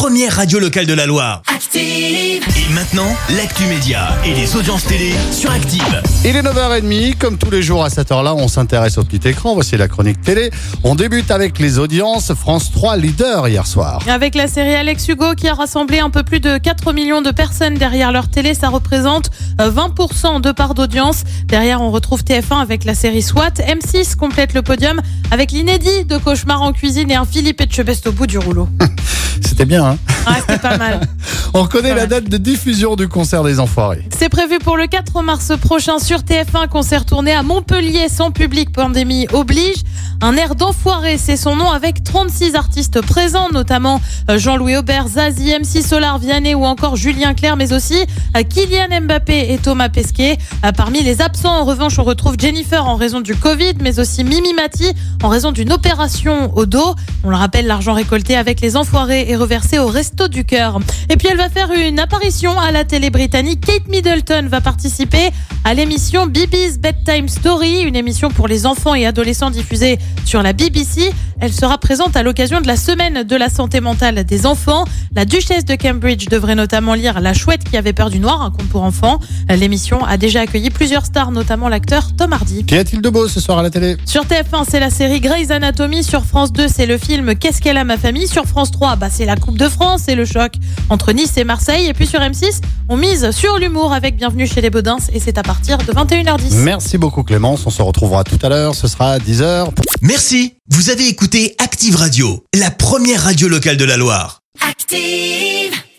première radio locale de la Loire. Active. Et maintenant, l'actu média et les audiences télé sur Active. Il est 9h30, comme tous les jours à cette heure-là, on s'intéresse au petit écran. Voici la chronique télé. On débute avec les audiences. France 3 leader hier soir. Avec la série Alex Hugo qui a rassemblé un peu plus de 4 millions de personnes derrière leur télé, ça représente euh, 20% de part d'audience. Derrière, on retrouve TF1 avec la série SWAT. M6 complète le podium avec l'inédit de Cauchemar en cuisine et un Philippe Etchebest au bout du rouleau. C'était bien, hein Ah, c'était pas mal. On connaît la Ouais. date de diffusion du concert des Enfoirés. C'est prévu pour le 4 mars prochain sur TF1, concert tourné à Montpellier sans public, pandémie oblige. Un air d'enfoiré, c'est son nom, avec 36 artistes présents, notamment euh, Jean-Louis Aubert, Zazie, MC Solar, Vianney ou encore Julien Clerc, mais aussi euh, Kylian Mbappé et Thomas Pesquet. Euh, Parmi les absents, en revanche, on retrouve Jennifer en raison du Covid, mais aussi Mimi Mati en raison d'une opération au dos. On le rappelle, l'argent récolté avec les enfoirés est reversé au Resto du Cœur. Et puis elle va faire une apparition à la télé britannique. Kate Middleton va participer à l'émission BB's Bedtime Story, une émission pour les enfants et adolescents diffusée sur la BBC. Elle sera présente à l'occasion de la semaine de la santé mentale des enfants. La duchesse de Cambridge devrait notamment lire La chouette qui avait peur du noir, un conte pour enfants. L'émission a déjà accueilli plusieurs stars, notamment l'acteur Tom Hardy. Qu'y a-t-il de beau ce soir à la télé Sur TF1, c'est la série Grey's Anatomy. Sur France 2, c'est le film Qu'est-ce qu'elle a ma famille. Sur France 3, bah, c'est la Coupe de France et le choc entre Nice et Marseille. Et puis sur M6, on mise sur l'humour avec Bienvenue chez les Baudins et c'est à partir de 21h10. Merci beaucoup Clémence. On se retrouvera tout à l'heure. Ce sera à 10h. Merci, vous avez écouté Active Radio, la première radio locale de la Loire. Active.